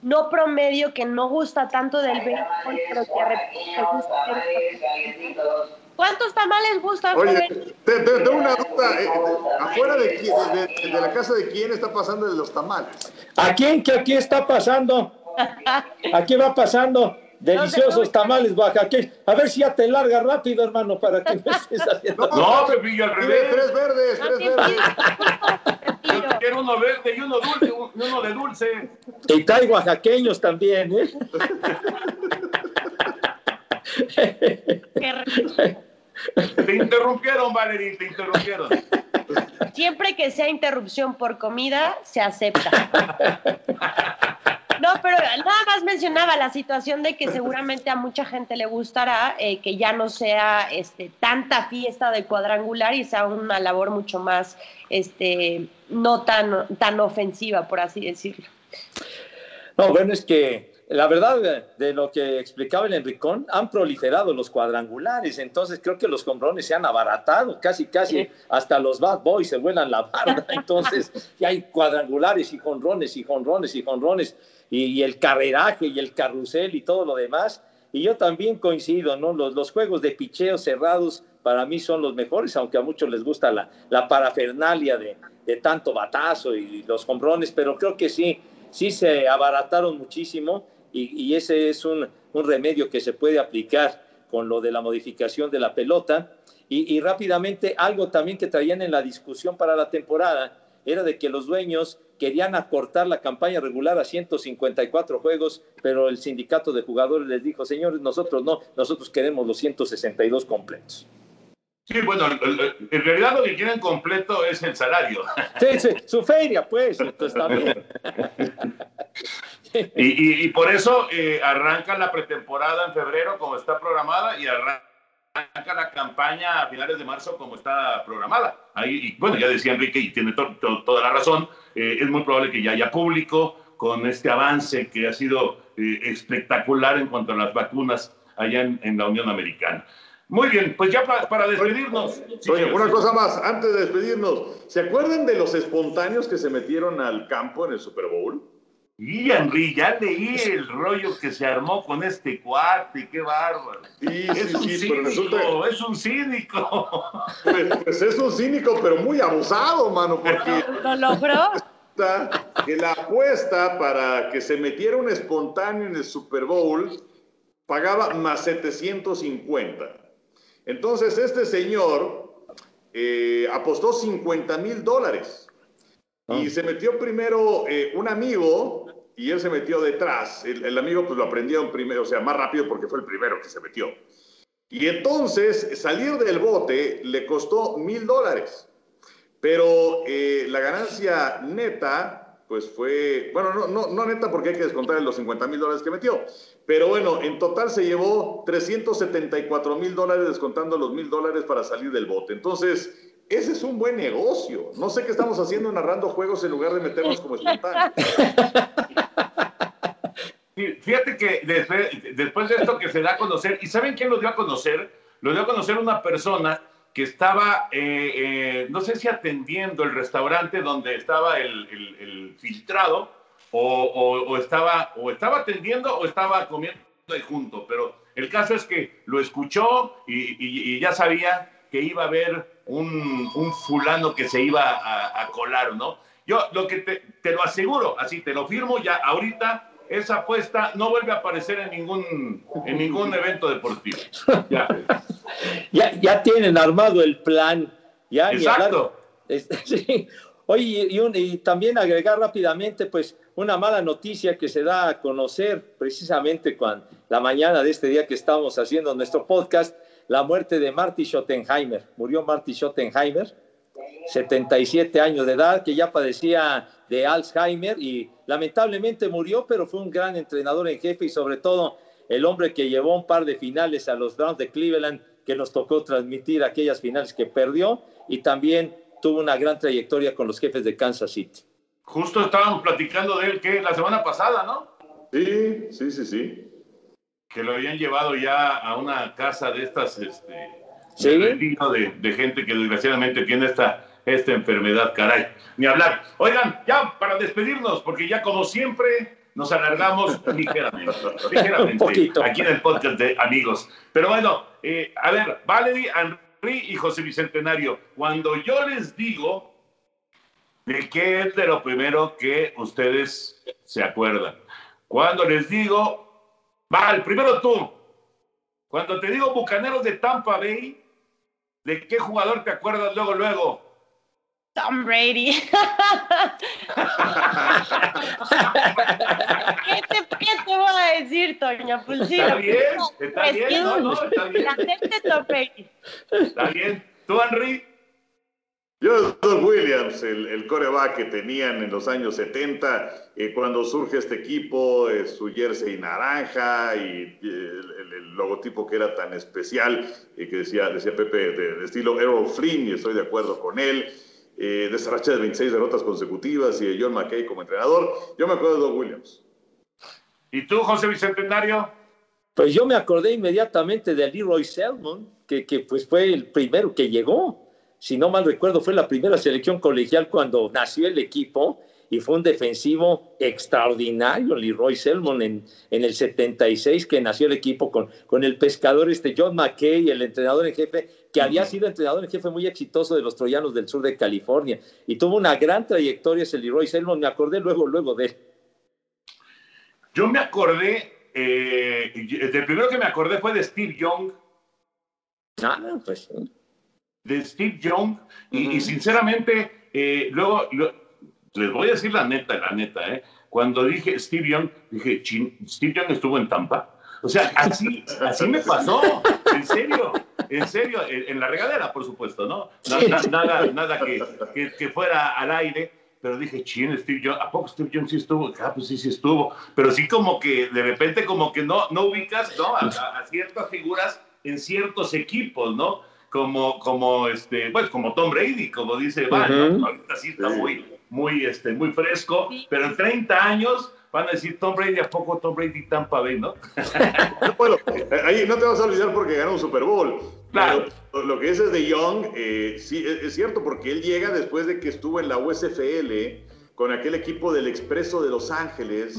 no promedio que no gusta tanto del béisbol, pero que gusta ¿Cuántos tamales gustan, Oye, joven? te- te- tengo una duda. eh, ¿Afuera de, de- de la casa de quién está pasando de los tamales? ¿A quién que aquí está pasando? Aquí va pasando. Deliciosos tamales oaxaqueños. A ver si ya te larga rápido, hermano, para que no estés haciendo. No, Pepillo, al revés. tres verdes, tres verdes. Yo quiero uno verde y uno dulce, uno de dulce. Y trae oaxaqueños también, ¿eh? Te interrumpieron, Valerie, te interrumpieron. Siempre que sea interrupción por comida, se acepta. No, pero nada más mencionaba la situación de que seguramente a mucha gente le gustará eh, que ya no sea este, tanta fiesta de cuadrangular y sea una labor mucho más, este, no tan, tan ofensiva, por así decirlo. No, bueno, es que la verdad de, lo que explicaba el Enricón, han proliferado los cuadrangulares, entonces creo que los comprones se han abaratado, casi, casi hasta los bad boys se vuelan la barda, entonces ya hay cuadrangulares y jonrones y jonrones y jonrones y, el carreraje y el carrusel y todo lo demás. Y yo también coincido, ¿no? Los, los juegos de picheo cerrados para mí son los mejores, aunque a muchos les gusta la, la parafernalia de, de tanto batazo y los comprones, pero creo que sí, sí se abarataron muchísimo y, y ese es un, un, remedio que se puede aplicar con lo de la modificación de la pelota. Y, rápidamente, algo también que traían en la discusión para la temporada era de que los dueños querían acortar la campaña regular a 154 juegos, pero el sindicato de jugadores les dijo, señores, nosotros no, nosotros queremos los 162 completos. Sí, bueno, en realidad lo que quieren completo es el salario. Sí, sí, su feria, pues, entonces. Y, y, y, por eso eh, arranca la pretemporada en febrero como está programada y arranca la campaña a finales de marzo como está programada. Ahí, y bueno, ya decía Enrique y tiene to, to, toda la razón, eh, es muy probable que ya haya público con este avance que ha sido eh, espectacular en cuanto a las vacunas allá en, en la Unión Americana. Muy bien, pues ya para, para despedirnos. Oye, sí, una sí. cosa más, antes de despedirnos, ¿se acuerdan de los espontáneos que se metieron al campo en el Super Bowl? Y Henry, ya leí el rollo que se armó con este cuate, qué bárbaro. Sí, es sí, un sí, cínico, pero resulta... es un cínico. Pues, pues, es un cínico, pero muy abusado, mano, porque... ¿Lo logró? Que la apuesta para que se metiera un espontáneo en el Super Bowl pagaba más 750. Entonces, este señor eh, apostó 50 mil dólares. Y se metió primero eh, un amigo y él se metió detrás. El, amigo pues lo aprendieron primero, o sea, más rápido porque fue el primero que se metió. Y entonces salir del bote le costó mil dólares. Pero eh, la ganancia neta, pues fue, bueno, no, no, no neta porque hay que descontar los 50 mil dólares que metió. Pero bueno, en total se llevó 374 mil dólares descontando los mil dólares para salir del bote. Entonces, ese es un buen negocio. No sé qué estamos haciendo narrando juegos en lugar de meternos como espontáneos. Fíjate que después, después, de esto que se da a conocer, ¿y saben quién lo dio a conocer? Lo dio a conocer una persona que estaba, eh, eh, no sé si atendiendo el restaurante donde estaba el, el, el filtrado, o, o, o, estaba, o estaba atendiendo o estaba comiendo ahí junto, pero El caso es que lo escuchó y, ya sabía que iba a haber un, fulano que se iba a, colar, ¿no? Yo lo que te, te, lo aseguro, así te lo firmo ya ahorita, esa apuesta no vuelve a aparecer en ningún, en ningún evento deportivo. Ya. ya, ya tienen armado el plan. Ya, Exacto. sí. Oye, y, también agregar rápidamente, pues, una mala noticia que se da a conocer precisamente con la mañana de este día que estamos haciendo nuestro podcast, la muerte de Marty Schottenheimer. Murió Marty Schottenheimer, 77 años de edad, que ya padecía de Alzheimer y lamentablemente murió, pero fue un gran entrenador en jefe y sobre todo el hombre que llevó un par de finales a los Browns de Cleveland, que nos tocó transmitir aquellas finales que perdió y también tuvo una gran trayectoria con los jefes de Kansas City. Justo estábamos platicando de él que la semana pasada, ¿no? Sí, sí, sí, sí. Que lo habían llevado ya a una casa de estas, este, ¿Sí? de, de, gente que desgraciadamente tiene esta, esta enfermedad, caray. Ni hablar. Oigan, ya para despedirnos, porque ya como siempre nos alargamos ligeramente, ligeramente aquí en el podcast de amigos. Pero bueno, eh, a ver, Valerie, y José Bicentenario, cuando yo les digo de qué es de lo primero que ustedes se acuerdan, cuando les digo, Val, primero tú, cuando te digo Bucaneros de Tampa Bay, ¿de qué jugador te acuerdas luego, luego? Tom Brady. ¿Qué, te, ¿Qué, te, voy a decir, Toña? Pues está bien, está bien, no, no, está bien. Tom Brady. Está bien. ¿Tú, Henry? Yo, Don Williams, el, el, coreback que tenían en los años 70, eh, cuando surge este equipo, eh, su jersey naranja y el, el, logotipo que era tan especial, eh, que decía, decía Pepe, de, de estilo Errol Flynn, y estoy de acuerdo con él eh, de esa racha de 26 derrotas consecutivas y de John McKay como entrenador. Yo me acuerdo de Doug Williams. ¿Y tú, José Bicentenario? Pues yo me acordé inmediatamente de Leroy Selmon, que, que pues fue el primero que llegó. Si no mal recuerdo, fue la primera selección colegial cuando nació el equipo y fue un defensivo extraordinario, Leroy Selmon, en, en el 76, que nació el equipo con, con el pescador este John McKay, el entrenador en jefe, que había sido entrenador en jefe muy exitoso de los Troyanos del sur de California, y tuvo una gran trayectoria ese Leroy Selmon, me acordé luego, luego de él. Yo me acordé, eh, el primero que me acordé fue de Steve Young. Ah, pues De Steve Young, y, sinceramente, eh, luego, les voy a decir la neta, la neta, ¿eh? Cuando dije Steve Young, dije, Steve Young estuvo en Tampa. O sea, así, así me pasó, en serio, en serio, en, la regadera, por supuesto, ¿no? nada nada que, que, fuera al aire, pero dije, chin, Steve ¿a poco Steve Young sí estuvo? Ah, pues sí, sí estuvo, pero sí como que de repente como que no, no ubicas, ¿no? A, ciertas figuras en ciertos equipos, ¿no? Como, como, este, pues como Tom Brady, como dice Van, ahorita sí está muy muy, este, muy fresco, pero en 30 años van a decir Tom Brady, ¿a poco Tom Brady Tampa Bay, no? bueno, ahí no te vas a olvidar porque ganó un Super Bowl. Claro. lo que dices de Young, eh, sí, es cierto, porque él llega después de que estuvo en la USFL con aquel equipo del Expreso de Los Ángeles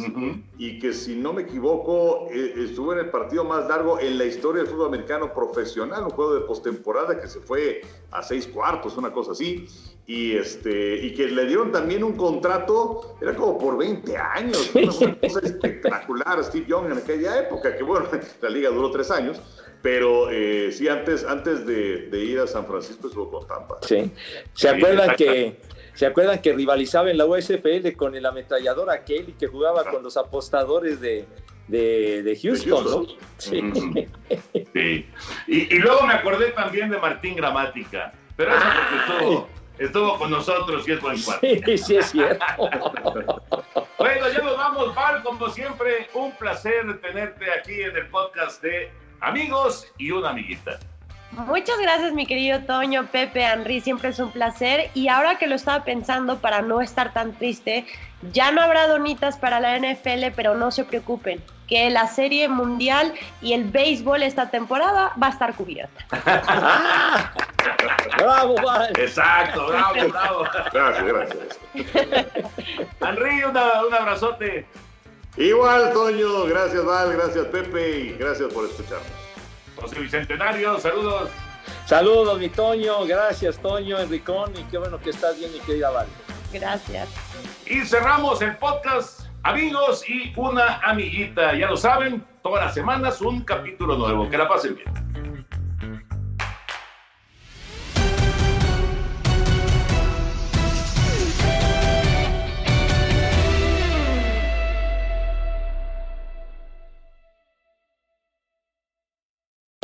y que si no me equivoco eh, estuvo en el partido más largo en la historia del fútbol americano profesional, un juego de postemporada que se fue a seis cuartos, una cosa así, y este y que le dieron también un contrato, era como por 20 años, una, cosa espectacular Steve Young en aquella época, que bueno, la liga duró tres años, pero eh, sí, antes, antes de, ir a San Francisco estuvo con Tampa. Sí, ¿se acuerdan que ¿Se acuerdan que rivalizaba en la USFL con el ametrallador aquel que jugaba con los apostadores de, de, Houston, ¿no? Sí. sí. Y, luego me acordé también de Martín Gramática, pero eso porque estuvo, estuvo con nosotros y es buen cuarto. Sí, sí es cierto. bueno, ya nos vamos, Val, como siempre, un placer tenerte aquí en el podcast de Amigos y una amiguita. Muchas gracias, mi querido Toño, Pepe, Henry, siempre es un placer. Y ahora que lo estaba pensando, para no estar tan triste, ya no habrá donitas para la NFL, pero no se preocupen, que la Serie Mundial y el béisbol esta temporada va a estar cubierta. ¡Bravo, Juan! Exacto, bravo, bravo. Gracias, gracias. Henry, un abrazote. Igual, Toño. Gracias, Val. Gracias, Pepe. Y gracias por escucharnos. José Bicentenario, saludos. Saludos, mi Toño. Gracias, Toño, Enricón. Y qué bueno que estás bien, mi querida Val. Gracias. Y cerramos el podcast, amigos y una amiguita. Ya lo saben, todas las semanas un capítulo nuevo. Que la pasen bien.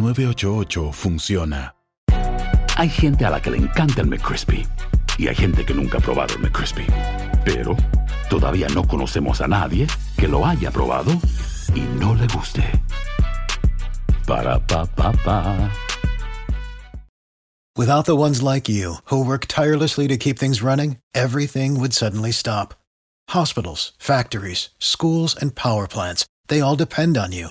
988 funciona. Hay gente a la que le encanta el McCrispy y hay gente que nunca ha probado el McCrispy. Pero todavía no conocemos a nadie que lo haya probado y no le guste. Para pa pa pa. Without the ones like you who work tirelessly to keep things running, everything would suddenly stop. Hospitals, factories, schools, and power plants, they all depend on you.